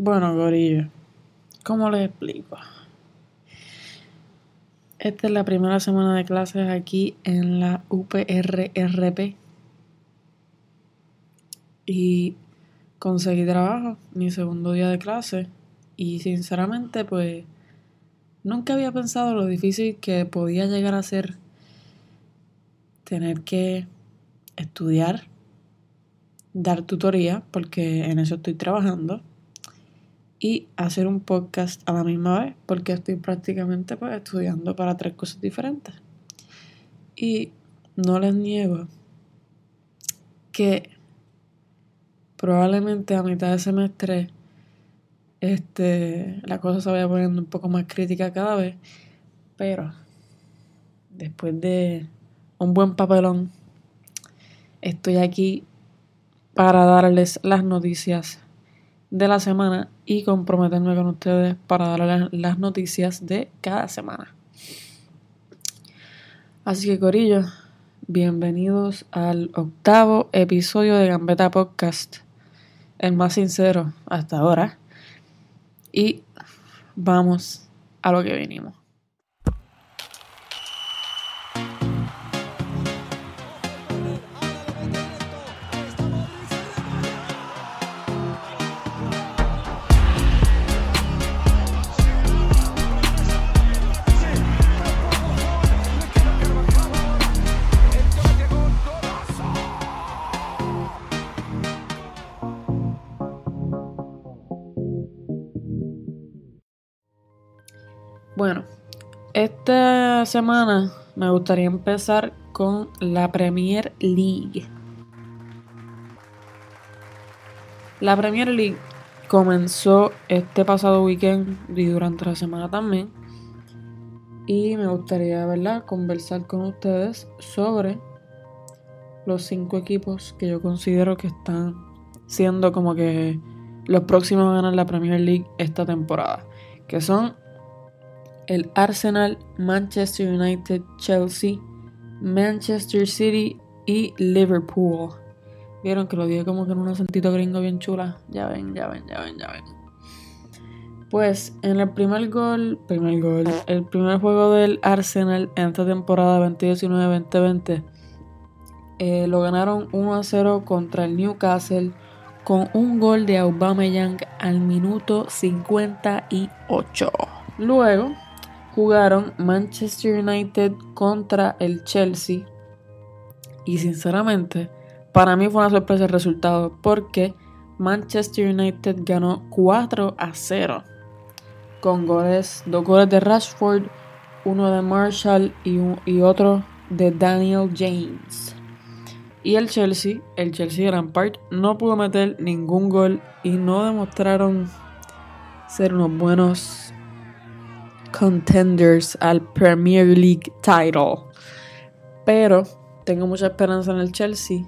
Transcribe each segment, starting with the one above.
Bueno, Gorillo, ¿cómo les explico? Esta es la primera semana de clases aquí en la UPRRP. Y conseguí trabajo, mi segundo día de clase. Y sinceramente, pues, nunca había pensado lo difícil que podía llegar a ser tener que estudiar, dar tutoría, porque en eso estoy trabajando, y hacer un podcast a la misma vez, porque estoy prácticamente pues, estudiando para tres cosas diferentes. Y no les niego que probablemente a mitad de semestre este, la cosa se vaya poniendo un poco más crítica cada vez, pero después de un buen papelón, estoy aquí para darles las noticias de la semana y comprometerme con ustedes para darles las noticias de cada semana. Así que Corillo, bienvenidos al octavo episodio de Gambeta Podcast, el más sincero hasta ahora. Y vamos a lo que venimos. Bueno, esta semana me gustaría empezar con la Premier League. La Premier League comenzó este pasado weekend y durante la semana también. Y me gustaría, ¿verdad?, conversar con ustedes sobre los cinco equipos que yo considero que están siendo como que los próximos a ganar la Premier League esta temporada. Que son el Arsenal, Manchester United, Chelsea, Manchester City y Liverpool. Vieron que lo dije como que en un acentito gringo bien chula. Ya ven, ya ven, ya ven, ya ven. Pues en el primer gol, primer gol, el primer juego del Arsenal en esta temporada 2019-2020 eh, lo ganaron 1 a 0 contra el Newcastle con un gol de Aubameyang al minuto 58. Luego jugaron Manchester United contra el Chelsea. Y sinceramente, para mí fue una sorpresa el resultado porque Manchester United ganó 4 a 0 con goles, dos goles de Rashford, uno de Marshall y, y otro de Daniel James. Y el Chelsea, el Chelsea de Lampard, no pudo meter ningún gol y no demostraron ser unos buenos contenders al Premier League title. Pero tengo mucha esperanza en el Chelsea.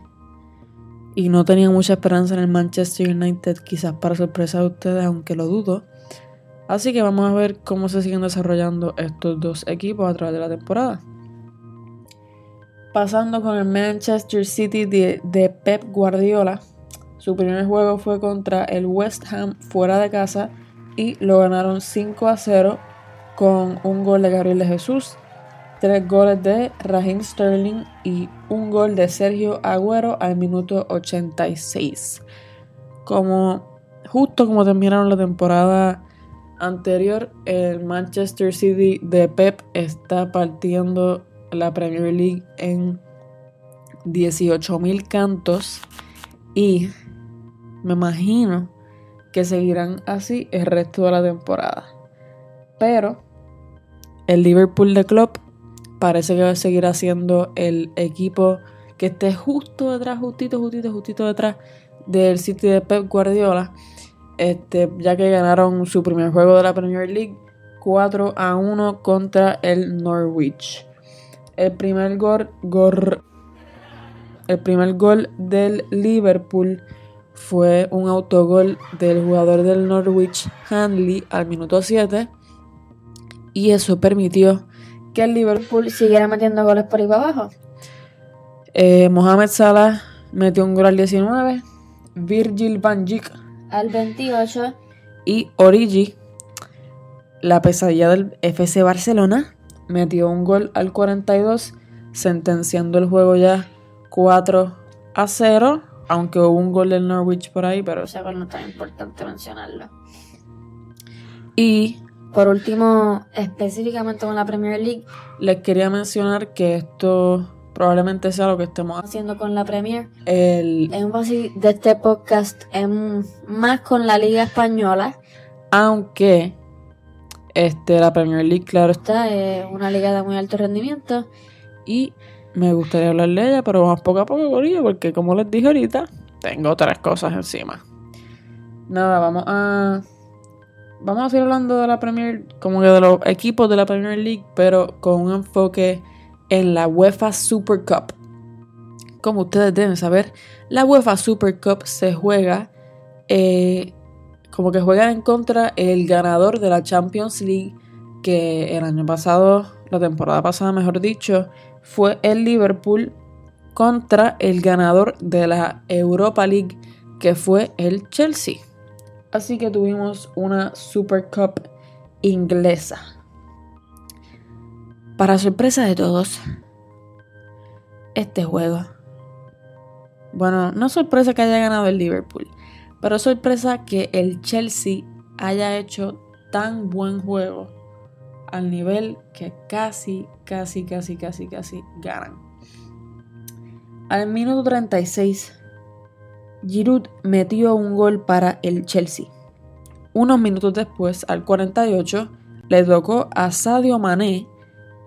Y no tenía mucha esperanza en el Manchester United, quizás para sorpresa de ustedes, aunque lo dudo. Así que vamos a ver cómo se siguen desarrollando estos dos equipos a través de la temporada. Pasando con el Manchester City de, de Pep Guardiola. Su primer juego fue contra el West Ham fuera de casa y lo ganaron 5 a 0 con un gol de Gabriel de Jesús, tres goles de Raheem Sterling y un gol de Sergio Agüero al minuto 86. Como justo como terminaron la temporada anterior, el Manchester City de Pep está partiendo la Premier League en 18.000 cantos y me imagino que seguirán así el resto de la temporada. Pero el Liverpool de Club parece que va a seguir siendo el equipo que esté justo detrás, justito, justito, justito detrás del City de Pep Guardiola. Este, ya que ganaron su primer juego de la Premier League 4 a 1 contra el Norwich. El primer gol, el primer gol del Liverpool fue un autogol del jugador del Norwich, Hanley, al minuto 7 y eso permitió que el Liverpool siguiera metiendo goles por ahí para abajo. Eh, Mohamed Salah metió un gol al 19, Virgil van Dijk al 28 Y Origi, la pesadilla del FC Barcelona, metió un gol al 42, sentenciando el juego ya 4 a 0. Aunque hubo un gol del Norwich por ahí, pero... Ese gol no es tan importante mencionarlo. Y Por último, específicamente con la Premier League, les quería mencionar que esto probablemente sea lo que estemos haciendo. con la Premier, El, énfasis de este podcast es más con la Liga Española. aunque este, la Premier League, claro, está. Es una liga de muy alto rendimiento. Y me gustaría hablar de ella, pero vamos poco a poco con ella, porque como les dije ahorita, tengo otras cosas encima. Nada, vamos a. Vamos a seguir hablando de la Premier, como que de los equipos de la Premier League, pero con un enfoque en la UEFA Super Cup. Como ustedes deben saber, la UEFA Super Cup se juega eh, como que juega en contra el ganador de la Champions League, que el año pasado, la temporada pasada, mejor dicho, fue el Liverpool contra el ganador de la Europa League, que fue el Chelsea. Así que tuvimos una Super Cup inglesa. Para sorpresa de todos, este juego. Bueno, no sorpresa que haya ganado el Liverpool, pero sorpresa que el Chelsea haya hecho tan buen juego al nivel que casi, casi, casi, casi, casi ganan. Al minuto 36, Giroud metió un gol para el Chelsea. Unos minutos después, al 48, le tocó a Sadio Mané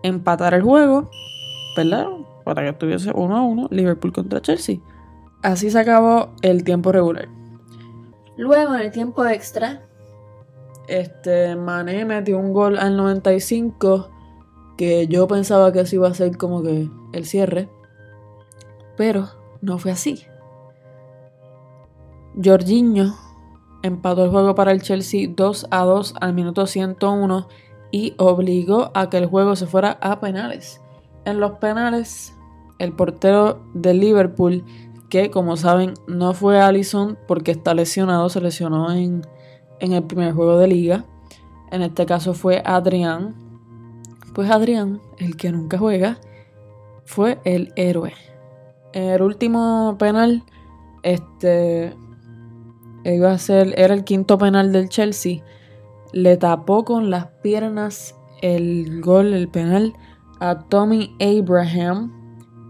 empatar el juego, ¿verdad? Para que estuviese 1 a 1 Liverpool contra Chelsea. Así se acabó el tiempo regular. Luego, en el tiempo extra, Este, Mané metió un gol al 95 que yo pensaba que eso iba a ser como que el cierre, pero no fue así. Jorginho empató el juego para el Chelsea 2 a 2 al minuto 101 y obligó a que el juego se fuera a penales. En los penales, el portero de Liverpool, que como saben no fue Allison porque está lesionado, se lesionó en, en el primer juego de liga. En este caso fue Adrián. Pues Adrián, el que nunca juega, fue el héroe. En el último penal, este iba a ser, era el quinto penal del Chelsea. Le tapó con las piernas el gol, el penal a Tommy Abraham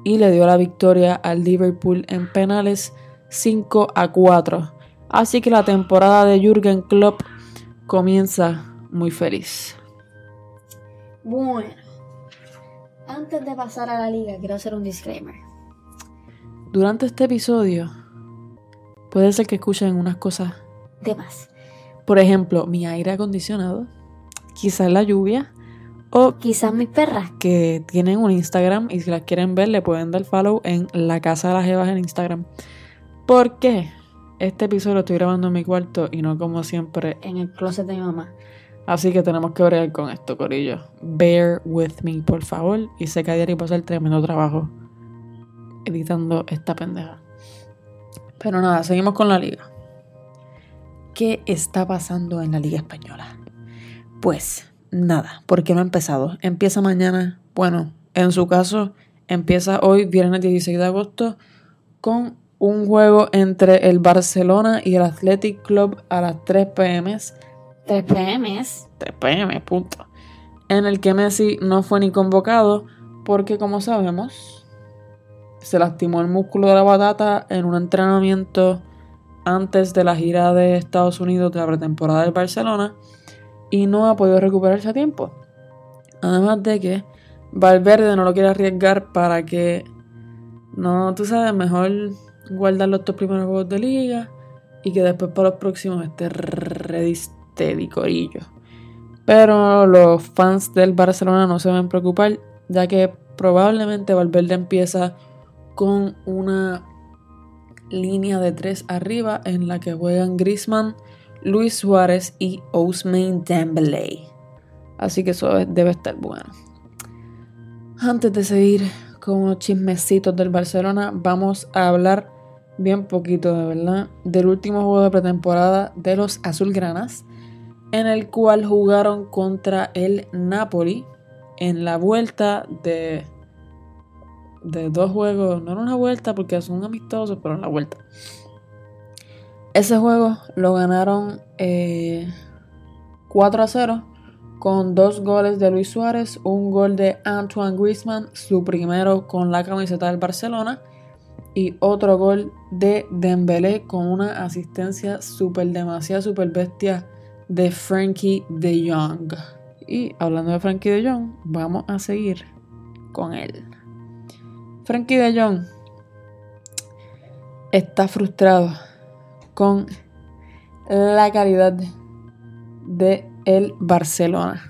y le dio la victoria al Liverpool en penales 5 a 4. Así que la temporada de Jürgen Klopp comienza muy feliz. bueno. Antes de pasar a la liga, quiero hacer un disclaimer. Durante este episodio puede ser que escuchen unas cosas, De más. por ejemplo, mi aire acondicionado, quizás la lluvia o Quizás mis perras. que tienen un Instagram y si las quieren ver le pueden dar follow en la casa de las Evas en Instagram. ¿Por qué? Este episodio lo estoy grabando en mi cuarto y no como siempre. En el closet de mi mamá. Así que tenemos que bregar con esto, Corillo. Bear with me, por favor. Y sé que a diario pasa el tremendo trabajo editando esta pendeja. Pero nada, seguimos con la liga. ¿Qué está pasando en la liga española? Pues nada, porque no ha empezado. Empieza mañana, bueno, en su caso, empieza hoy, viernes 16 de agosto, con un juego entre el Barcelona y el Athletic Club a las 3 pm. 3 PMs. 3 pm, punto. En el que Messi no fue ni convocado porque, como sabemos, se lastimó el músculo de la batata en un entrenamiento antes de la gira de Estados Unidos de la pretemporada del Barcelona y no ha podido recuperarse a tiempo. Además de que Valverde no lo quiere arriesgar para que no, tú sabes, mejor guardar los dos primeros juegos de liga y que después para los próximos esté ready steady, corillo. Pero los fans del Barcelona no se deben preocupar, ya que probablemente Valverde empieza con una línea de tres arriba en la que juegan Griezmann, Luis Suárez y Ousmane Dembélé. Así que eso debe estar bueno. Antes de seguir con unos chismecitos del Barcelona, vamos a hablar bien poquito de verdad, del último juego de pretemporada de los Azulgranas, en el cual jugaron contra el Napoli en la vuelta de, de dos juegos, no era una vuelta porque son amistosos, pero en la vuelta. Ese juego lo ganaron 4 eh, a 0 con dos goles de Luis Suárez, un gol de Antoine Griezmann, su primero con la camiseta del Barcelona, y otro gol de Dembélé con una asistencia super demasiado super bestia de Frankie de Jong. Y hablando de Frankie de Jong, vamos a seguir con él. Frankie de Jong está frustrado con la calidad de el Barcelona.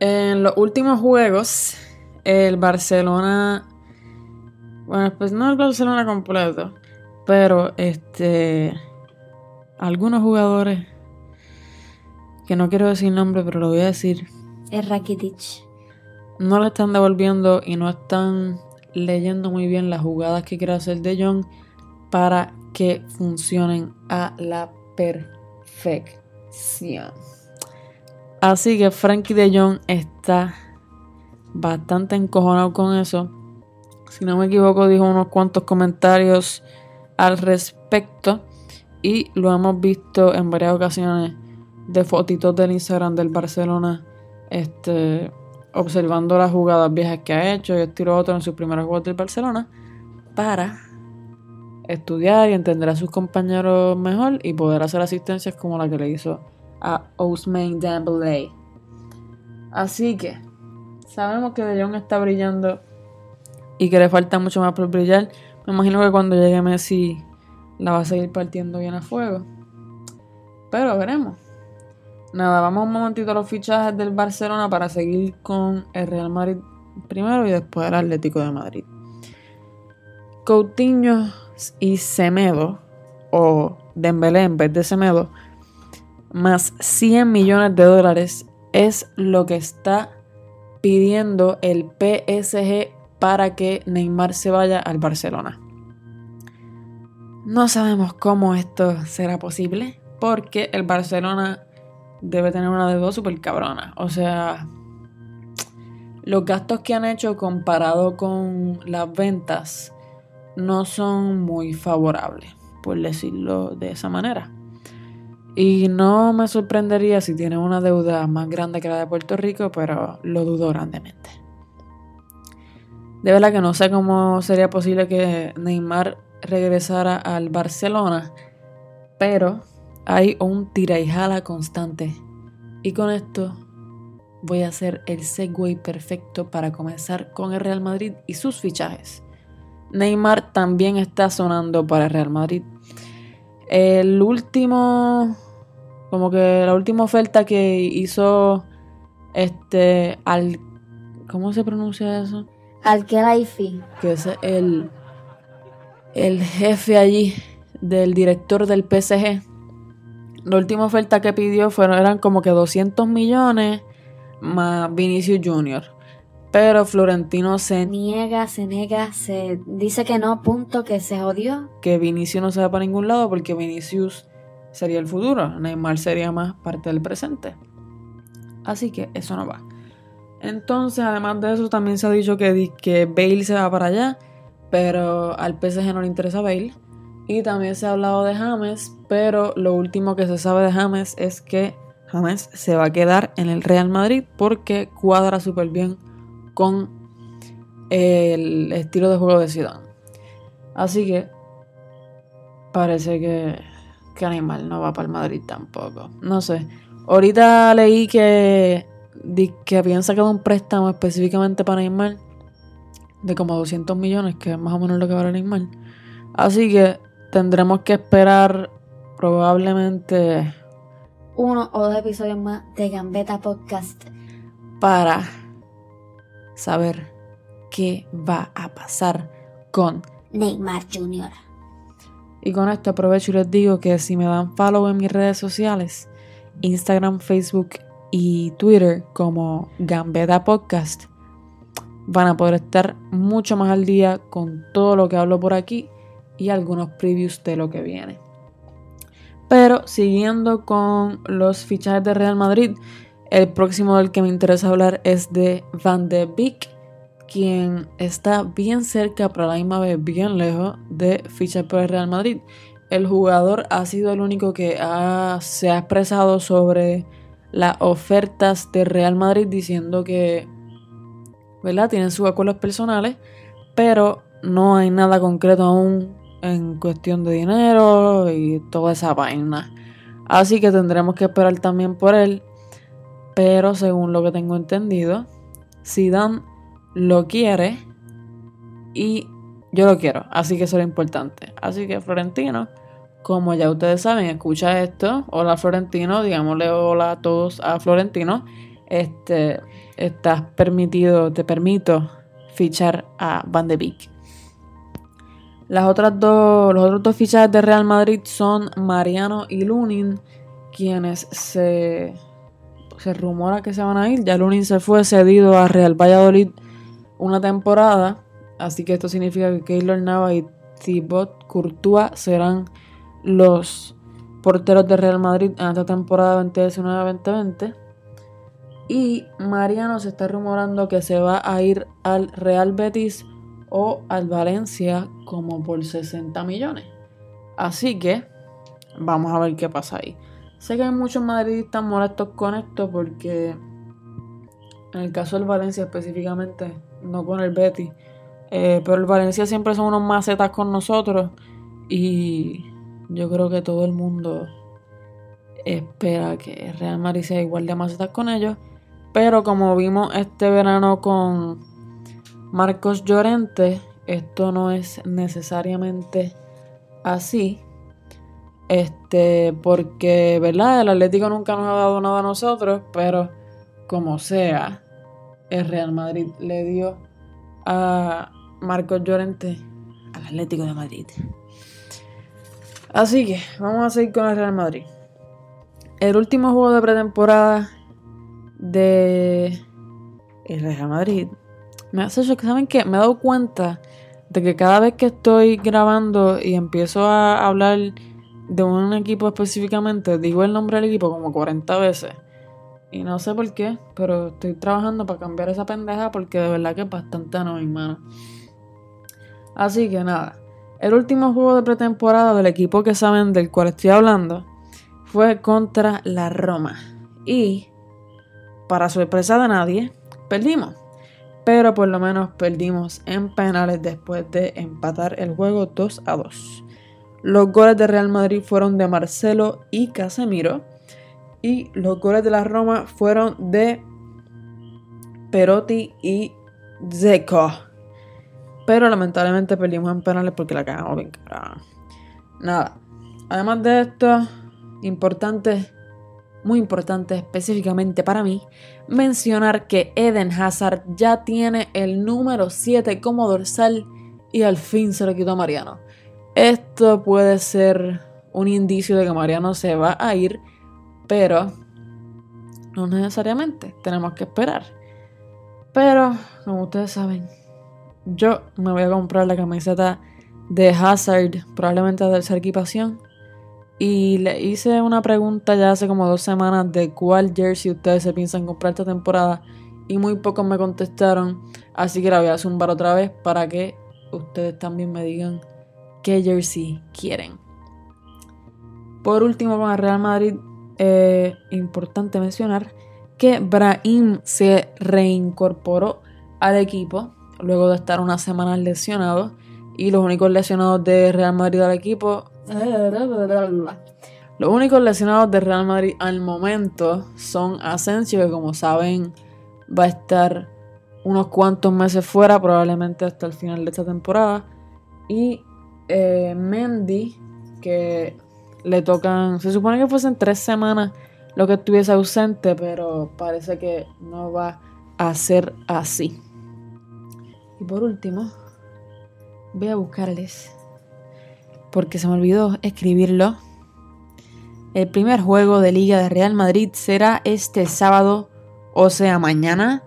En los últimos juegos, el Barcelona. Bueno, pues no el Barcelona completo. Pero este. Algunos jugadores. Que no quiero decir nombre, pero lo voy a decir. Es Rakitic. No le están devolviendo y no están leyendo muy bien las jugadas que quiere hacer De Jong para que funcionen a la perfección. Así que Frankie de Jong está bastante encojonado con eso. Si no me equivoco, dijo unos cuantos comentarios al respecto. Y lo hemos visto en varias ocasiones de fotitos del Instagram del Barcelona. Este, observando las jugadas viejas que ha hecho y estilo otro en sus primeros juegos del Barcelona. Para estudiar y entender a sus compañeros mejor y poder hacer asistencias como la que le hizo a Ousmane Dembélé. Así que sabemos que De Jong está brillando y que le falta mucho más por brillar. Me imagino que cuando llegue Messi la va a seguir partiendo bien a fuego. Pero veremos. Nada, vamos un momentito a los fichajes del Barcelona para seguir con el Real Madrid primero y después el Atlético de Madrid. Coutinho y Semedo, o Dembélé en vez de Semedo, más 100 millones de dólares es lo que está pidiendo el PSG para que Neymar se vaya al Barcelona. No sabemos cómo esto será posible, porque el Barcelona debe tener una deuda súper cabrona. O sea, los gastos que han hecho comparado con las ventas no son muy favorables, por decirlo de esa manera. Y no me sorprendería si tiene una deuda más grande que la de Puerto Rico, pero lo dudo grandemente. De verdad que no sé cómo sería posible que Neymar regresara al Barcelona, pero hay un tira y jala constante. Y con esto voy a hacer el segue perfecto para comenzar con el Real Madrid y sus fichajes. Neymar también está sonando para el Real Madrid. El último, como que la última oferta que hizo este al, ¿cómo se pronuncia eso? Al Kelaifi. Que es el, el jefe allí del director del PSG. La última oferta que pidió fueron, eran como que 200 millones más Vinicius Jr. Pero Florentino se niega, se niega, se dice que no, punto, que se odió. Que Vinicius no se va para ningún lado porque Vinicius sería el futuro, Neymar sería más parte del presente. Así que eso no va. Entonces, además de eso, también se ha dicho que, que Bale se va para allá, pero al PSG no le interesa Bale. Y también se ha hablado de James, pero lo último que se sabe de James es que James se va a quedar en el Real Madrid porque cuadra súper bien con el estilo de juego de Zidane. Así que parece que, que Animal no va para el Madrid tampoco. No sé. Ahorita leí que, que habían sacado un préstamo específicamente para Neymar de como 200 millones, que es más o menos lo que vale Neymar. Así que tendremos que esperar probablemente uno o dos episodios más de Gambeta Podcast para saber qué va a pasar con Neymar Jr. Y con esto aprovecho y les digo que si me dan follow en mis redes sociales, Instagram, Facebook y Twitter como Gambeta Podcast, van a poder estar mucho más al día con todo lo que hablo por aquí y algunos previews de lo que viene. Pero siguiendo con los fichajes de Real Madrid, el próximo del que me interesa hablar es de Van de Beek, quien está bien cerca, pero a la misma vez bien lejos de fichar por el Real Madrid. El jugador ha sido el único que se ha expresado sobre las ofertas de Real Madrid diciendo que ¿verdad? tienen sus acuerdos personales, pero no hay nada concreto aún en cuestión de dinero y toda esa vaina. Así que tendremos que esperar también por él. Pero según lo que tengo entendido, Dan lo quiere y yo lo quiero. Así que eso es lo importante. Así que Florentino, como ya ustedes saben, escucha esto. Hola Florentino, digámosle hola a todos a Florentino. Este, estás permitido, te permito fichar a Van de Beek. Las otras dos, los otros dos fichajes de Real Madrid son Mariano y Lunin, quienes se, se rumora que se van a ir. Ya Lunin se fue cedido a Real Valladolid una temporada, así que esto significa que Keylor Nava y Thibaut Courtois serán los porteros de Real Madrid en esta temporada 2019-2020. Y Mariano se está rumorando que se va a ir al Real Betis o al Valencia como por 60 millones. Así que vamos a ver qué pasa ahí. Sé que hay muchos madridistas molestos con esto porque en el caso del Valencia específicamente, no con el Betis, eh, pero el Valencia siempre son unos macetas con nosotros y yo creo que todo el mundo espera que Real Madrid sea igual de macetas con ellos. Pero como vimos este verano con Marcos Llorente, esto no es necesariamente así. Este, porque, ¿verdad? El Atlético nunca nos ha dado nada a nosotros, pero como sea, el Real Madrid le dio a Marcos Llorente al Atlético de Madrid. Así que vamos a seguir con el Real Madrid. El último juego de pretemporada de el Real Madrid me hace que ¿saben qué? Me he dado cuenta de que cada vez que estoy grabando y empiezo a hablar de un equipo específicamente, digo el nombre del equipo como 40 veces. Y no sé por qué, pero estoy trabajando para cambiar esa pendeja porque de verdad que es bastante mi mano. Así que nada, el último juego de pretemporada del equipo que saben del cual estoy hablando fue contra la Roma. Y, para sorpresa de nadie, perdimos pero por lo menos perdimos en penales después de empatar el juego 2 a 2. Los goles de Real Madrid fueron de Marcelo y Casemiro y los goles de la Roma fueron de Perotti y Zeco. Pero lamentablemente perdimos en penales porque la cagamos bien cara. Nada. Además de esto, importante muy importante específicamente para mí, mencionar que Eden Hazard ya tiene el número 7 como dorsal y al fin se lo quitó a Mariano. Esto puede ser un indicio de que Mariano se va a ir, pero no necesariamente, tenemos que esperar. Pero, como ustedes saben, yo me voy a comprar la camiseta de Hazard, probablemente de tercera equipación, y le hice una pregunta ya hace como dos semanas de cuál jersey ustedes se piensan comprar esta temporada. Y muy pocos me contestaron. Así que la voy a zumbar otra vez para que ustedes también me digan qué jersey quieren. Por último, con el Real Madrid, eh, importante mencionar que Brahim se reincorporó al equipo luego de estar una semana lesionado. Y los únicos lesionados de Real Madrid al equipo los únicos lesionados de Real Madrid al momento son Asensio, que como saben va a estar unos cuantos meses fuera, probablemente hasta el final de esta temporada. Y eh, Mendy, que le tocan, se supone que fuesen tres semanas lo que estuviese ausente, pero parece que no va a ser así. Y por último, voy a buscarles porque se me olvidó escribirlo. El primer juego de Liga de Real Madrid será este sábado, o sea, mañana,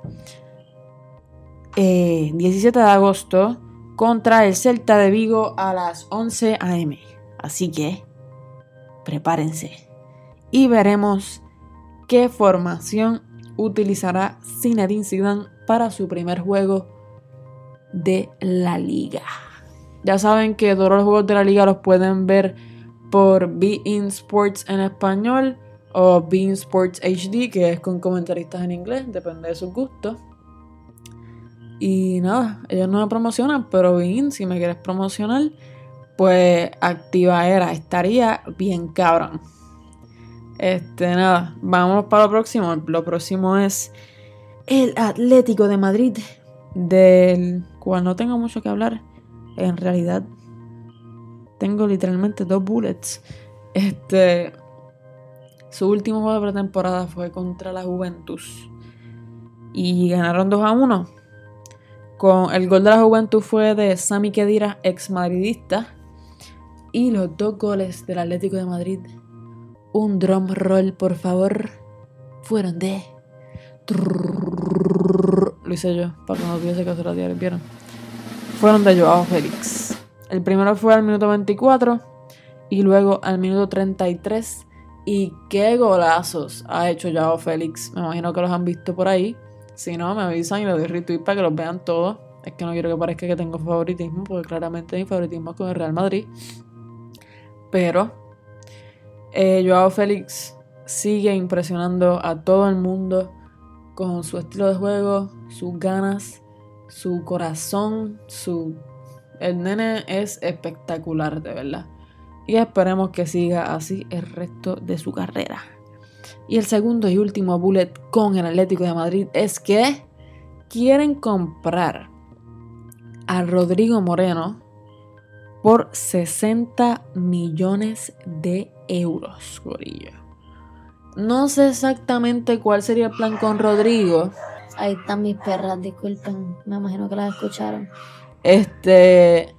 17 eh, de agosto contra el Celta de Vigo a las 11 am. Así que prepárense y veremos qué formación utilizará Zinedine Zidane para su primer juego de la liga. Ya saben que todos los juegos de la liga los pueden ver por Bein Sports en español o Bein Sports HD, que es con comentaristas en inglés, depende de sus gustos. Y nada, ellos no me promocionan, pero Bein, si me quieres promocionar, pues activa era, estaría bien cabrón. Este, nada, vamos para lo próximo. Lo próximo es el Atlético de Madrid, del cual no tengo mucho que hablar. En realidad, tengo literalmente dos bullets. Este, su último juego de pretemporada fue contra la Juventus y ganaron 2 a 1. Con el gol de la Juventus fue de Sami Khedira, ex madridista, y los dos goles del Atlético de Madrid un drum roll, por favor. Fueron de. Lo hice yo, para que no tuviese que hacer la ¿vieron? Fueron de Joao Félix. El primero fue al minuto 24 y luego al minuto 33. Y qué golazos ha hecho Joao Félix. Me imagino que los han visto por ahí. Si no, me avisan y les doy retweet para que los vean todos. Es que no quiero que parezca que tengo favoritismo, porque claramente mi favoritismo es con el Real Madrid. Pero eh, Joao Félix sigue impresionando a todo el mundo con su estilo de juego, sus ganas, su corazón, su... El nene es espectacular, de verdad. Y esperemos que siga así el resto de su carrera. Y el segundo y último bullet con el Atlético de Madrid es que quieren comprar a Rodrigo Moreno por 60 millones de euros, gorillo. No sé exactamente cuál sería el plan con Rodrigo. Ahí están mis perras, disculpen. Me imagino que las escucharon. Este.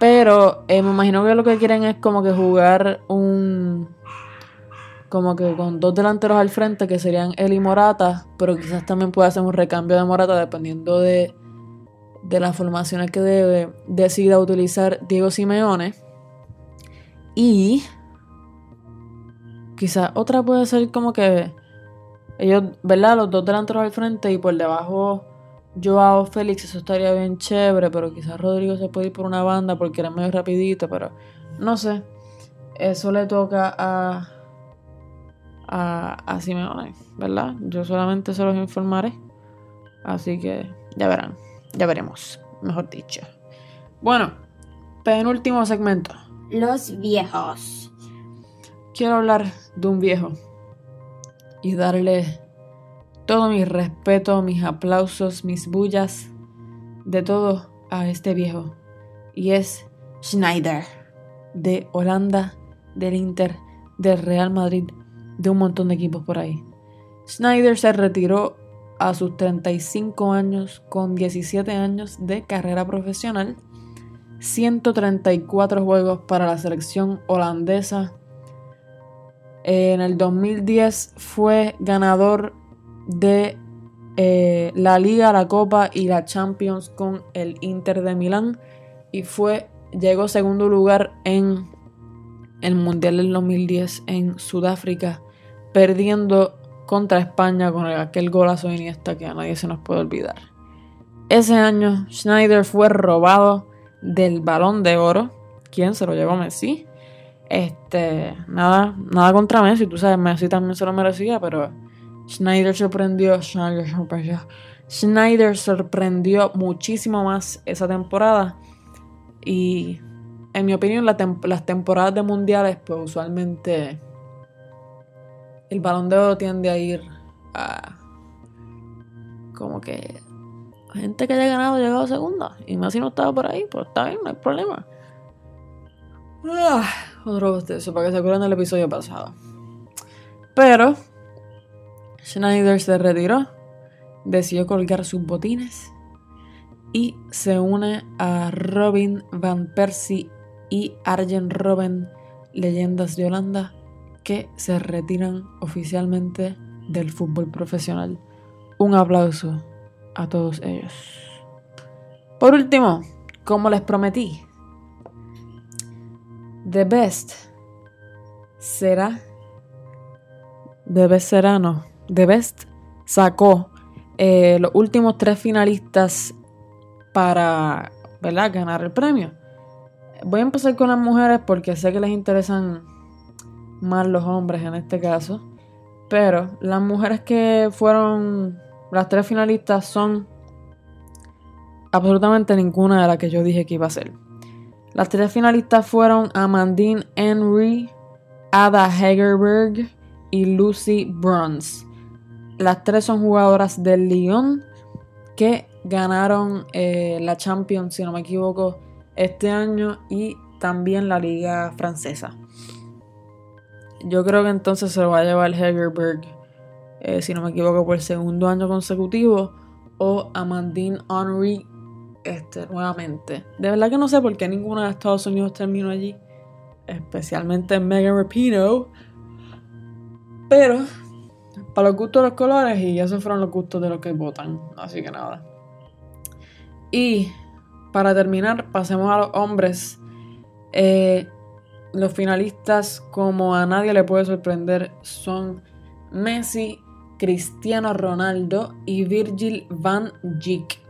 Pero eh, me imagino que lo que quieren es como que jugar un. Como que con dos delanteros al frente, que serían él y Morata. Pero quizás también puede hacer un recambio de Morata dependiendo de, de las formaciones que decida utilizar Diego Simeone. Y Quizás otra puede ser como que ellos, ¿verdad? Los dos delanteros al frente y por debajo Joao Félix, eso estaría bien chévere, pero quizás Rodrigo se puede ir por una banda porque era medio rapidito, pero no sé. Eso le toca a, a, a Simeone, ¿verdad? Yo solamente se los informaré. Así que ya verán, ya veremos, mejor dicho. Bueno, penúltimo segmento. Los viejos quiero hablar de un viejo y darle todo mi respeto, mis aplausos, mis bullas, de todo a este viejo. Y es Schneider, de Holanda, del Inter, del Real Madrid, de un montón de equipos por ahí. Schneider se retiró a sus 35 años con 17 años de carrera profesional, 134 juegos para la selección holandesa, en el 2010 fue ganador de eh, la Liga, la Copa y la Champions con el Inter de Milán y fue llegó segundo lugar en el Mundial del 2010 en Sudáfrica, perdiendo contra España con aquel golazo de Iniesta que a nadie se nos puede olvidar. Ese año Schneider fue robado del Balón de Oro. ¿Quién se lo llevó Messi? Este, nada, nada contra Messi, tú sabes, Messi también se lo merecía, pero Schneider sorprendió, Schneider sorprendió, Schneider sorprendió muchísimo más esa temporada. Y en mi opinión, las temporadas de mundiales, pues usualmente el balón de oro tiende a ir a como que gente que haya ganado llegado segunda. Y Messi no estaba por ahí, pues está bien, no hay problema. Ah, otro eso para que se acuerden del episodio pasado. Pero Schneider se retiró, decidió colgar sus botines y se une a Robin Van Persie y Arjen Robben, leyendas de Holanda, que se retiran oficialmente del fútbol profesional. Un aplauso a todos ellos. Por último, como les prometí, The Best será. The Best será, no. The Best sacó eh, los últimos tres finalistas para ¿verdad? ganar el premio. Voy a empezar con las mujeres porque sé que les interesan más los hombres en este caso. Pero las mujeres que fueron las tres finalistas son absolutamente ninguna de las que yo dije que iba a ser. Las tres finalistas fueron Amandine Henry, Ada Hegerberg y Lucy Bruns. Las tres son jugadoras del Lyon que ganaron eh, la Champions, si no me equivoco, este año y también la Liga Francesa. Yo creo que entonces se lo va a llevar Hegerberg, eh, si no me equivoco, por el segundo año consecutivo, o Amandine Henry este, nuevamente. De verdad que no sé por qué ninguna de Estados Unidos terminó allí, especialmente Megan Rapinoe. Pero, para los gustos de los colores, y esos fueron los gustos de los que votan. Así que nada. Y para terminar, pasemos a los hombres. Eh, los finalistas, como a nadie le puede sorprender, son Messi, Cristiano Ronaldo y Virgil van Dijk.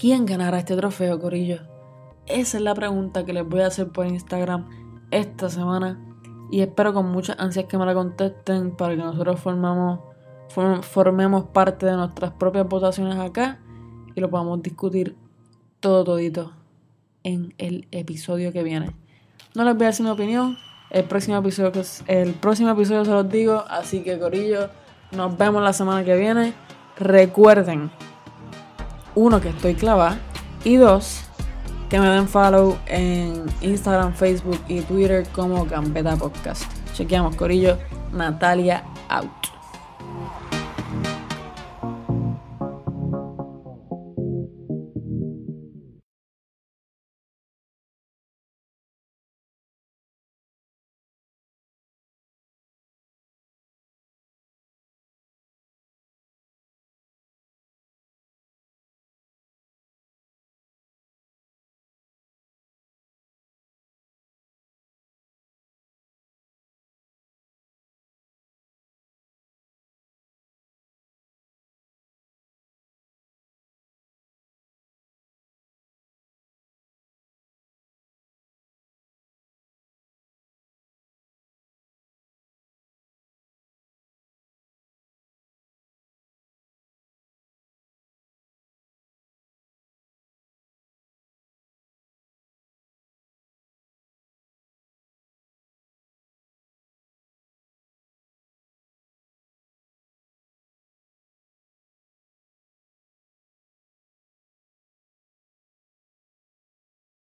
¿Quién ganará este trofeo, Corillo? Esa es la pregunta que les voy a hacer por Instagram esta semana. Y espero con muchas ansias que me la contesten para que nosotros formamos, formemos parte de nuestras propias votaciones acá y lo podamos discutir todo todito en el episodio que viene. No les voy a decir mi opinión. El próximo episodio, el próximo episodio se los digo. Así que, Corillo, nos vemos la semana que viene. Recuerden uno, que estoy clavada. Y dos, que me den follow en Instagram, Facebook y Twitter como Gambeta Podcast. Chequeamos, Corillo. Natalia out.